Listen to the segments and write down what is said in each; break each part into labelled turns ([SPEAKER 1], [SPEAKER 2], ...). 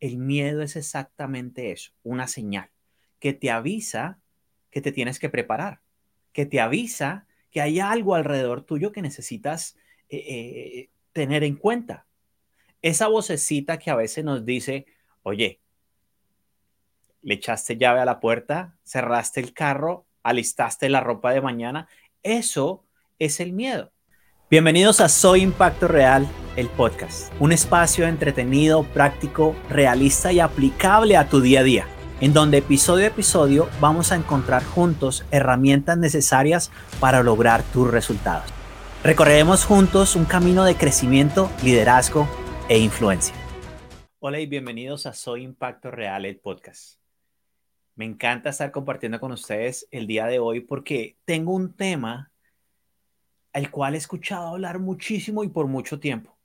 [SPEAKER 1] El miedo es exactamente eso, una señal que te avisa que te tienes que preparar, que te avisa que hay algo alrededor tuyo que necesitas eh, eh, tener en cuenta. Esa vocecita que a veces nos dice, oye, le echaste llave a la puerta, cerraste el carro, alistaste la ropa de mañana, eso es el miedo. Bienvenidos a Soy Impacto Real, el podcast, un espacio entretenido, práctico, realista y aplicable a tu día a día, en donde episodio a episodio vamos a encontrar juntos herramientas necesarias para lograr tus resultados. Recorreremos juntos un camino de crecimiento, liderazgo e influencia. Hola y bienvenidos a Soy Impacto Real, el podcast. Me encanta estar compartiendo con ustedes el día de hoy porque tengo un tema al cual he escuchado hablar muchísimo y por mucho tiempo,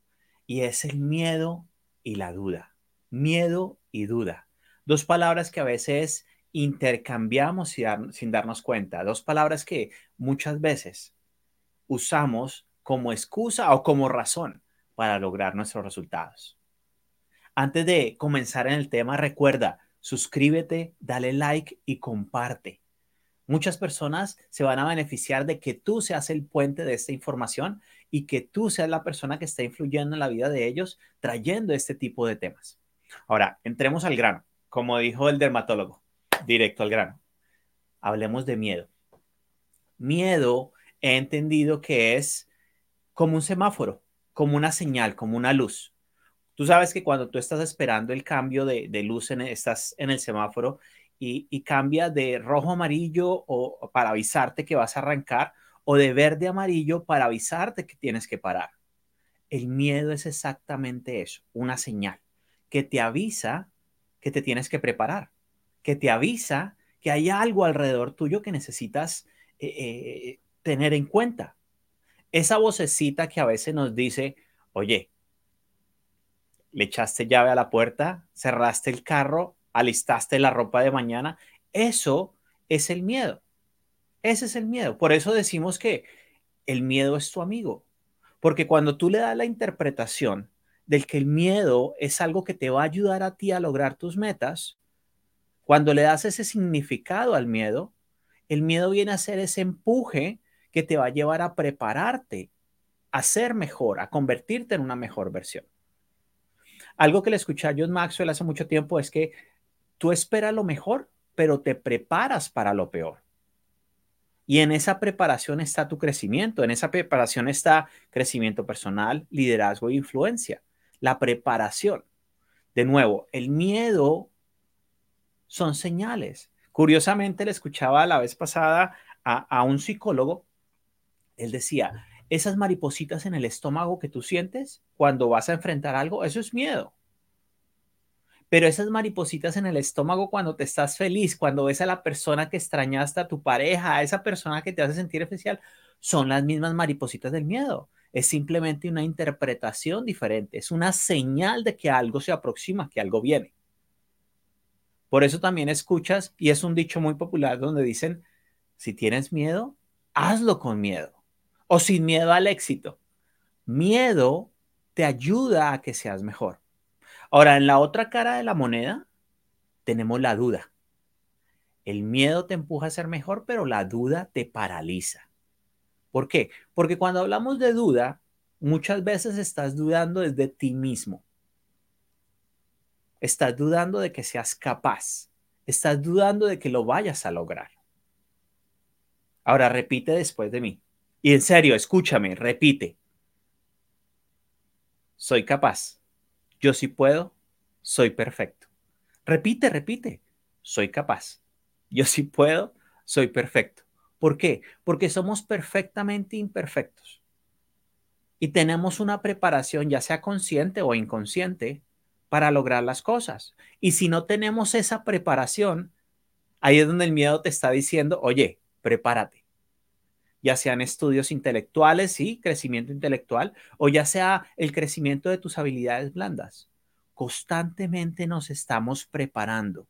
[SPEAKER 1] y es el miedo y la duda. Miedo y duda. Dos palabras que a veces intercambiamos sin darnos cuenta, dos palabras que muchas veces usamos como excusa o como razón para lograr nuestros resultados. Antes de comenzar en el tema, recuerda, suscríbete, dale like y comparte. Muchas personas se van a beneficiar de que tú seas el puente de esta información y que tú seas la persona que está influyendo en la vida de ellos trayendo este tipo de temas. Ahora, entremos al grano. Como dijo el dermatólogo, directo al grano. Hablemos de miedo. Miedo he entendido que es como un semáforo, como una señal, como una luz. Tú sabes que cuando tú estás esperando el cambio de, luz, en, estás en el semáforo y, cambia de rojo amarillo o para avisarte que vas a arrancar o de verde amarillo para avisarte que tienes que parar. El miedo es exactamente eso, una señal que te avisa que te tienes que preparar, que te avisa que hay algo alrededor tuyo que necesitas eh, eh, tener en cuenta. Esa vocecita que a veces nos dice, oye, le echaste llave a la puerta, cerraste el carro, alistaste la ropa de mañana. Eso es el miedo. Ese es el miedo. Por eso decimos que el miedo es tu amigo. Porque cuando tú le das la interpretación del que el miedo es algo que te va a ayudar a ti a lograr tus metas, cuando le das ese significado al miedo, el miedo viene a ser ese empuje que te va a llevar a prepararte, a ser mejor, a convertirte en una mejor versión. Algo que le escuché a John Maxwell hace mucho tiempo es que Tú esperas lo mejor, pero te preparas para lo peor. Y en esa preparación está tu crecimiento, en esa preparación está crecimiento personal, liderazgo e influencia. La preparación. De nuevo, el miedo son señales. Curiosamente, le escuchaba la vez pasada a, a un psicólogo. Él decía, esas maripositas en el estómago que tú sientes cuando vas a enfrentar algo, eso es miedo. Pero esas maripositas en el estómago cuando te estás feliz, cuando ves a la persona que extrañaste, a tu pareja, a esa persona que te hace sentir especial, son las mismas maripositas del miedo. Es simplemente una interpretación diferente, es una señal de que algo se aproxima, que algo viene. Por eso también escuchas, y es un dicho muy popular donde dicen, si tienes miedo, hazlo con miedo o sin miedo al éxito. Miedo te ayuda a que seas mejor. Ahora, en la otra cara de la moneda tenemos la duda. El miedo te empuja a ser mejor, pero la duda te paraliza. ¿Por qué? Porque cuando hablamos de duda, muchas veces estás dudando desde ti mismo. Estás dudando de que seas capaz. Estás dudando de que lo vayas a lograr. Ahora repite después de mí. Y en serio, escúchame, repite. Soy capaz. Yo sí puedo, soy perfecto. Repite, repite, soy capaz. Yo sí puedo, soy perfecto. ¿Por qué? Porque somos perfectamente imperfectos. Y tenemos una preparación, ya sea consciente o inconsciente, para lograr las cosas. Y si no tenemos esa preparación, ahí es donde el miedo te está diciendo, oye, prepárate ya sean estudios intelectuales, y crecimiento intelectual, o ya sea el crecimiento de tus habilidades blandas. Constantemente nos estamos preparando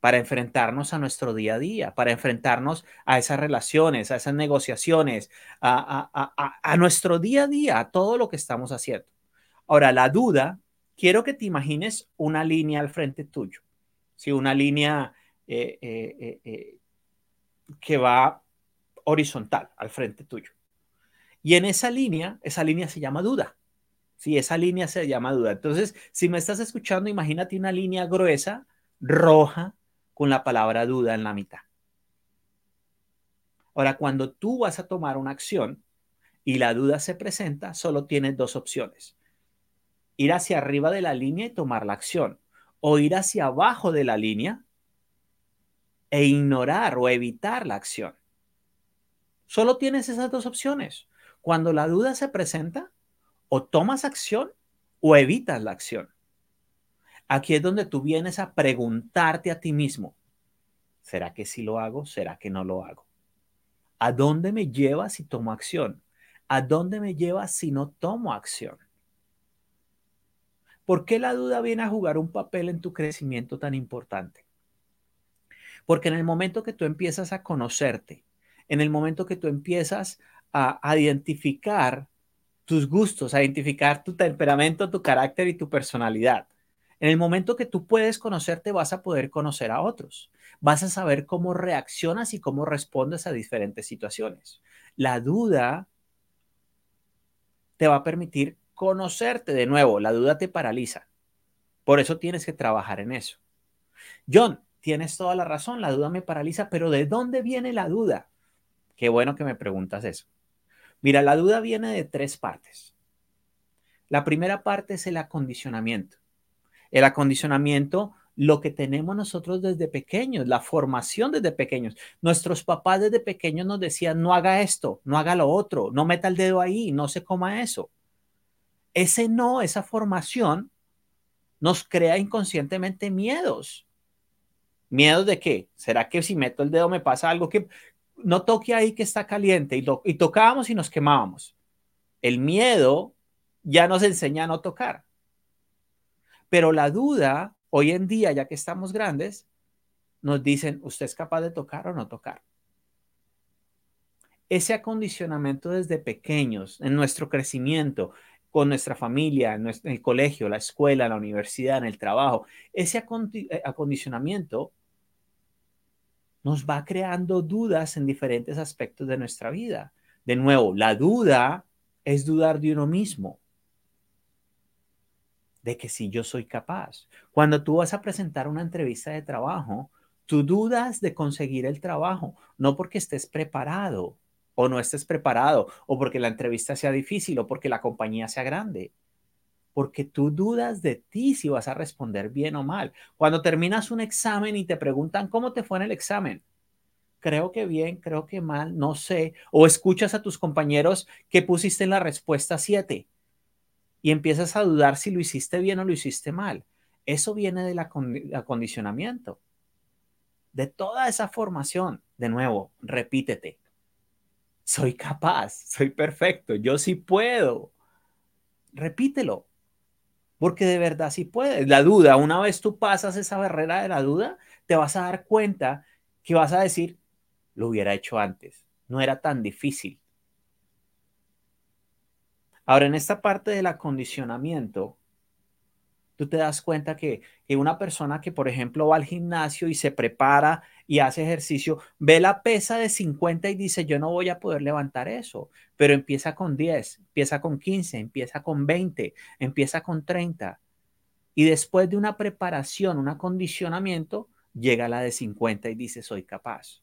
[SPEAKER 1] para enfrentarnos a nuestro día a día, para enfrentarnos a esas relaciones, a esas negociaciones, a, a nuestro día a día, a todo lo que estamos haciendo. Ahora, la duda quiero que te imagines una línea al frente tuyo, ¿sí? una línea eh, eh, eh, que va horizontal al frente tuyo. Y en esa línea, esa línea se llama duda. Sí, esa línea se llama duda. Entonces, si me estás escuchando, imagínate una línea gruesa, roja, con la palabra duda en la mitad. Ahora, cuando tú vas a tomar una acción y la duda se presenta, solo tienes dos opciones. Ir hacia arriba de la línea y tomar la acción. O ir hacia abajo de la línea e ignorar o evitar la acción. Solo tienes esas dos opciones. Cuando la duda se presenta, o tomas acción o evitas la acción. Aquí es donde tú vienes a preguntarte a ti mismo, ¿será que sí lo hago? ¿Será que no lo hago? ¿A dónde me lleva si tomo acción? ¿A dónde me lleva si no tomo acción? ¿Por qué la duda viene a jugar un papel en tu crecimiento tan importante? Porque en el momento que tú empiezas a conocerte, en el momento que tú empiezas a, identificar tus gustos, a identificar tu temperamento, tu carácter y tu personalidad, en el momento que tú puedes conocerte, vas a poder conocer a otros. Vas a saber cómo reaccionas y cómo respondes a diferentes situaciones. La duda te va a permitir conocerte de nuevo. La duda te paraliza. Por eso tienes que trabajar en eso. John, tienes toda la razón, la duda me paraliza, pero ¿de dónde viene la duda? Qué bueno que me preguntas eso. Mira, la duda viene de tres partes. La primera parte es el acondicionamiento. El acondicionamiento, lo que tenemos nosotros desde pequeños, la formación desde pequeños. Nuestros papás desde pequeños nos decían, no haga esto, no haga lo otro, no meta el dedo ahí, no se coma eso. Ese no, esa formación nos crea inconscientemente miedos. ¿Miedos de qué? ¿Será que si meto el dedo me pasa algo que no toque ahí que está caliente? Y, y tocábamos y nos quemábamos. El miedo ya nos enseña a no tocar. Pero la duda, hoy en día, ya que estamos grandes, nos dicen, ¿usted es capaz de tocar o no tocar? Ese acondicionamiento desde pequeños, en nuestro crecimiento, con nuestra familia, en, el colegio, la escuela, la universidad, en el trabajo, ese eh, acondicionamiento nos va creando dudas en diferentes aspectos de nuestra vida. De nuevo, la duda es dudar de uno mismo, de que si yo soy capaz. Cuando tú vas a presentar una entrevista de trabajo, tú dudas de conseguir el trabajo, no porque estés preparado o no estés preparado, o porque la entrevista sea difícil, o porque la compañía sea grande, porque tú dudas de ti si vas a responder bien o mal. Cuando terminas un examen y te preguntan cómo te fue en el examen, creo que bien, creo que mal, no sé. O escuchas a tus compañeros que pusiste en la respuesta 7 y empiezas a dudar si lo hiciste bien o lo hiciste mal. Eso viene del acondicionamiento, de toda esa formación. De nuevo, repítete. Soy capaz, soy perfecto, yo sí puedo. Repítelo, porque de verdad sí puedes. La duda, una vez tú pasas esa barrera de la duda, te vas a dar cuenta que vas a decir, lo hubiera hecho antes, no era tan difícil. Ahora, en esta parte del acondicionamiento, tú te das cuenta que, que, una persona que, por ejemplo, va al gimnasio y se prepara y hace ejercicio, ve la pesa de 50 y dice, yo no voy a poder levantar eso, pero empieza con 10, empieza con 15, empieza con 20, empieza con 30. Y después de una preparación, un acondicionamiento, llega la de 50 y dice, soy capaz.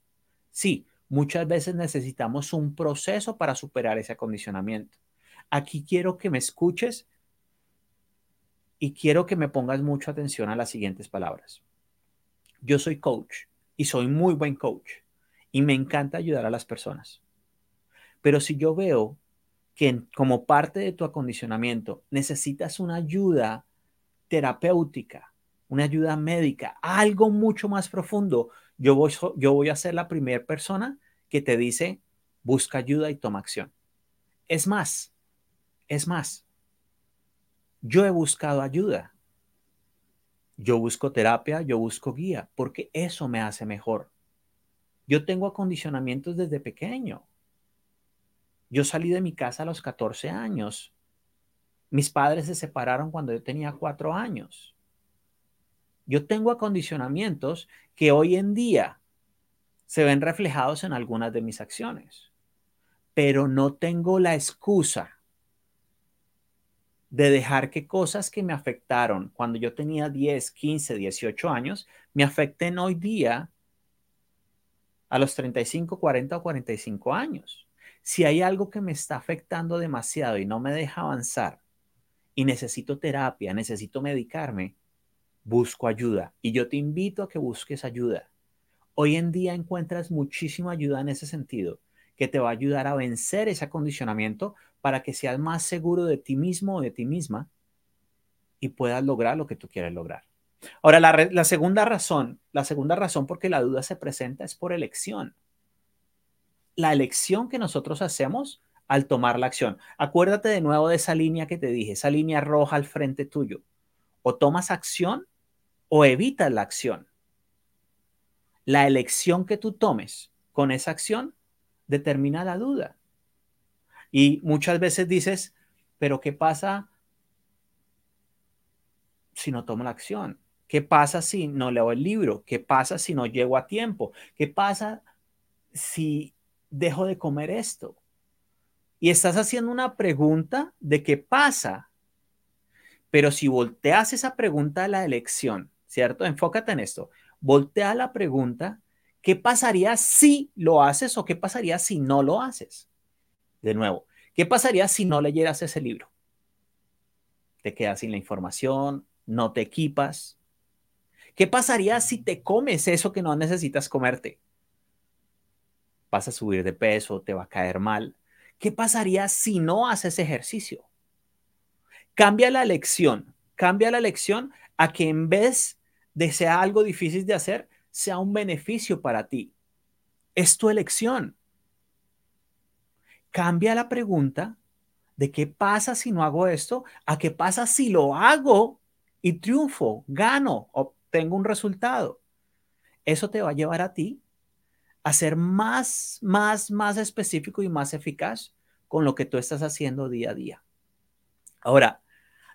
[SPEAKER 1] Sí, muchas veces necesitamos un proceso para superar ese acondicionamiento. Aquí quiero que me escuches y quiero que me pongas mucha atención a las siguientes palabras. Yo soy coach y soy muy buen coach y me encanta ayudar a las personas. Pero si yo veo que como parte de tu acondicionamiento necesitas una ayuda terapéutica, una ayuda médica, algo mucho más profundo, yo voy, yo voy a ser la primera persona que te dice, busca ayuda y toma acción. Es más, es más, yo he buscado ayuda yo busco terapia, yo busco guía, porque eso me hace mejor. Yo tengo acondicionamientos desde pequeño. Yo salí de mi casa a los 14 años Mis padres se separaron cuando yo tenía cuatro años. Yo tengo acondicionamientos que hoy en día se ven reflejados en algunas de mis acciones, pero no tengo la excusa de dejar que cosas que me afectaron cuando yo tenía 10, 15, 18 años me afecten hoy día a los 35, 40 o 45 años. Si hay algo que me está afectando demasiado y no me deja avanzar y necesito terapia, necesito medicarme, busco ayuda. Y yo te invito a que busques ayuda. Hoy en día encuentras muchísima ayuda en ese sentido, que te va a ayudar a vencer ese acondicionamiento para que seas más seguro de ti mismo o de ti misma y puedas lograr lo que tú quieres lograr. Ahora, la, segunda razón, la segunda razón por que la duda se presenta es por elección. La elección que nosotros hacemos al tomar la acción. Acuérdate de nuevo de esa línea que te dije, esa línea roja al frente tuyo. O tomas acción o evitas la acción. La elección que tú tomes con esa acción determina la duda. Y muchas veces dices, pero ¿qué pasa si no tomo la acción? ¿Qué pasa si no leo el libro? ¿Qué pasa si no llego a tiempo? ¿Qué pasa si dejo de comer esto? Y estás haciendo una pregunta de qué pasa. Pero si volteas esa pregunta a la elección, ¿cierto? Enfócate en esto. Voltea la pregunta, ¿qué pasaría si lo haces o qué pasaría si no lo haces? De nuevo, ¿qué pasaría si no leyeras ese libro? Te quedas sin la información, no te equipas. ¿Qué pasaría si te comes eso que no necesitas comerte? Vas a subir de peso, te va a caer mal. ¿Qué pasaría si no haces ejercicio? Cambia la lección, cambia la lección a que en vez de ser algo difícil de hacer, sea un beneficio para ti. Es tu elección cambia la pregunta de qué pasa si no hago esto a qué pasa si lo hago y triunfo, gano, obtengo un resultado. Eso te va a llevar a ti a ser más, más, más específico y más eficaz con lo que tú estás haciendo día a día. Ahora,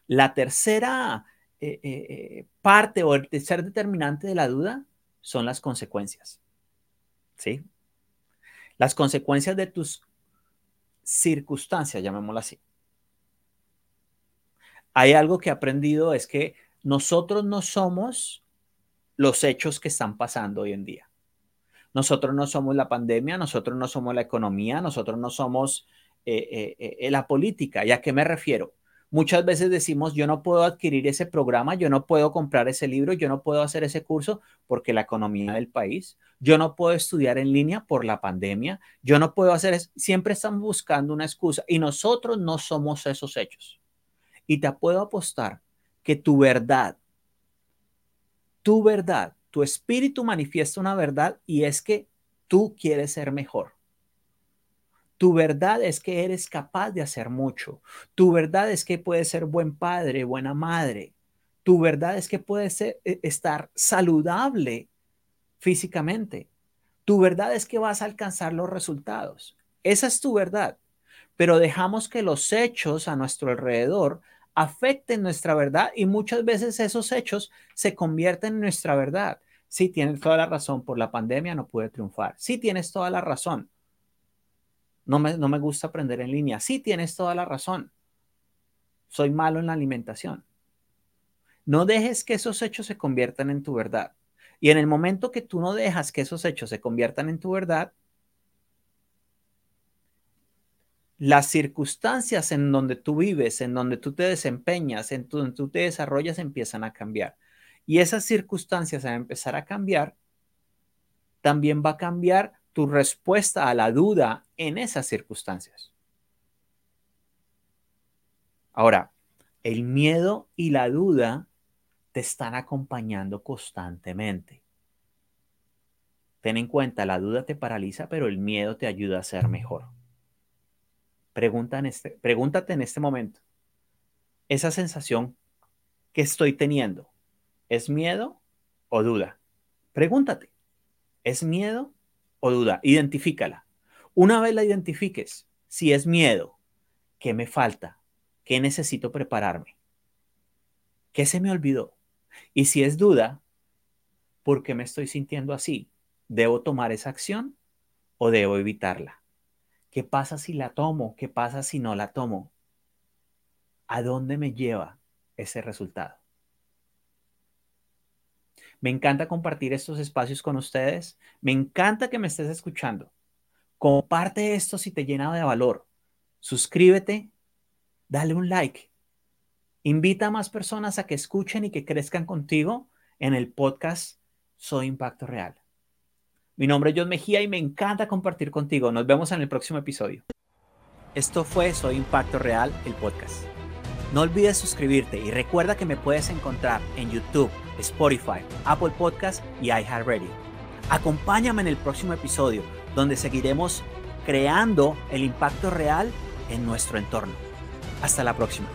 [SPEAKER 1] la tercera eh, eh, eh, parte o el tercer determinante de la duda son las consecuencias. ¿Sí? Las consecuencias de tus circunstancias, llamémoslo así. Hay algo que he aprendido es que nosotros no somos los hechos que están pasando hoy en día. Nosotros no somos la pandemia, nosotros no somos la economía, nosotros no somos eh, eh, eh, la política. ¿Y a qué me refiero? Muchas veces decimos, yo no puedo adquirir ese programa, yo no puedo comprar ese libro, yo no puedo hacer ese curso porque la economía del país, yo no puedo estudiar en línea por la pandemia, yo no puedo hacer eso. Siempre están buscando una excusa y nosotros no somos esos hechos. Y te puedo apostar que tu verdad, tu verdad, tu espíritu manifiesta una verdad y es que tú quieres ser mejor. Tu verdad es que eres capaz de hacer mucho. Tu verdad es que puedes ser buen padre, buena madre. Tu verdad es que puedes e, estar saludable físicamente. Tu verdad es que vas a alcanzar los resultados. Esa es tu verdad. Pero dejamos que los hechos a nuestro alrededor afecten nuestra verdad y muchas veces esos hechos se convierten en nuestra verdad. Sí, tienes toda la razón, por la pandemia no pude triunfar. Sí, tienes toda la razón no me, gusta aprender en línea. Sí, tienes toda la razón. Soy malo en la alimentación. No dejes que esos hechos se conviertan en tu verdad. Y en el momento que tú no dejas que esos hechos se conviertan en tu verdad, las circunstancias en donde tú vives, en donde tú te desempeñas, en donde tú te desarrollas, empiezan a cambiar. Y esas circunstancias a empezar a cambiar, también va a cambiar tu respuesta a la duda en esas circunstancias. Ahora, el miedo y la duda te están acompañando constantemente. Ten en cuenta, la duda te paraliza, pero el miedo te ayuda a ser mejor. Pregunta en este, pregúntate en este momento, esa sensación que estoy teniendo, ¿es miedo o duda? Pregúntate, ¿es miedo o duda, identifícala. Una vez la identifiques, si es miedo, ¿qué me falta? ¿qué necesito prepararme? ¿Qué se me olvidó? Y si es duda, ¿por qué me estoy sintiendo así? ¿Debo tomar esa acción o debo evitarla? ¿Qué pasa si la tomo? ¿Qué pasa si no la tomo? ¿A dónde me lleva ese resultado? Me encanta compartir estos espacios con ustedes. Me encanta que me estés escuchando. Comparte esto si te llena de valor. Suscríbete, dale un like. Invita a más personas a que escuchen y que crezcan contigo en el podcast Soy Impacto Real. Mi nombre es John Mejía y me encanta compartir contigo. Nos vemos en el próximo episodio. Esto fue Soy Impacto Real, el podcast. No olvides suscribirte y recuerda que me puedes encontrar en YouTube, Spotify, Apple Podcast y iHeartRadio. Acompáñame en el próximo episodio donde seguiremos creando el impacto real en nuestro entorno. Hasta la próxima.